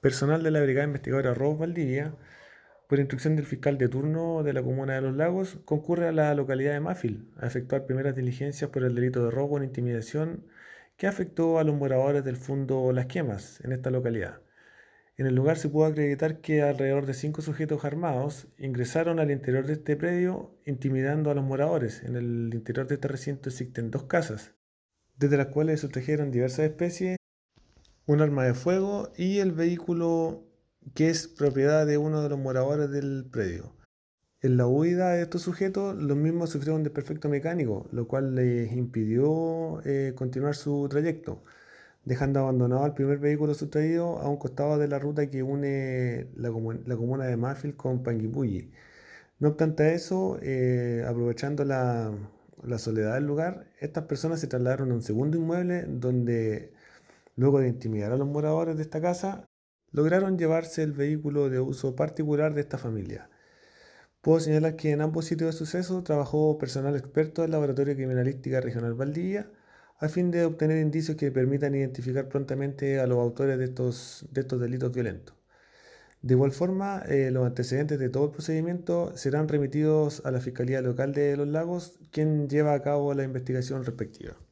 Personal de la Brigada Investigadora Robos Valdivia, por instrucción del fiscal de turno de la comuna de Los Lagos, concurre a la localidad de Mafil a efectuar primeras diligencias por el delito de robo en intimidación que afectó a los moradores del fondo Las Quemas en esta localidad. En el lugar se pudo acreditar que alrededor de cinco sujetos armados ingresaron al interior de este predio intimidando a los moradores. En el interior de este recinto existen dos casas, desde las cuales sustrajeron diversas especies, un arma de fuego y el vehículo que es propiedad de uno de los moradores del predio. En la huida de estos sujetos, los mismos sufrieron un desperfecto mecánico, lo cual les impidió eh, continuar su trayecto, dejando abandonado al primer vehículo sustraído a un costado de la ruta que une la, comuna de Mafil con Panguipulli. No obstante eso, eh, aprovechando la soledad del lugar, estas personas se trasladaron a un segundo inmueble donde, luego de intimidar a los moradores de esta casa, lograron llevarse el vehículo de uso particular de esta familia. Puedo señalar que en ambos sitios de suceso trabajó personal experto del Laboratorio de Criminalística Regional Valdivia a fin de obtener indicios que permitan identificar prontamente a los autores de estos, de estos delitos violentos. De igual forma, eh, los antecedentes de todo el procedimiento serán remitidos a la Fiscalía Local de Los Lagos, quien lleva a cabo la investigación respectiva.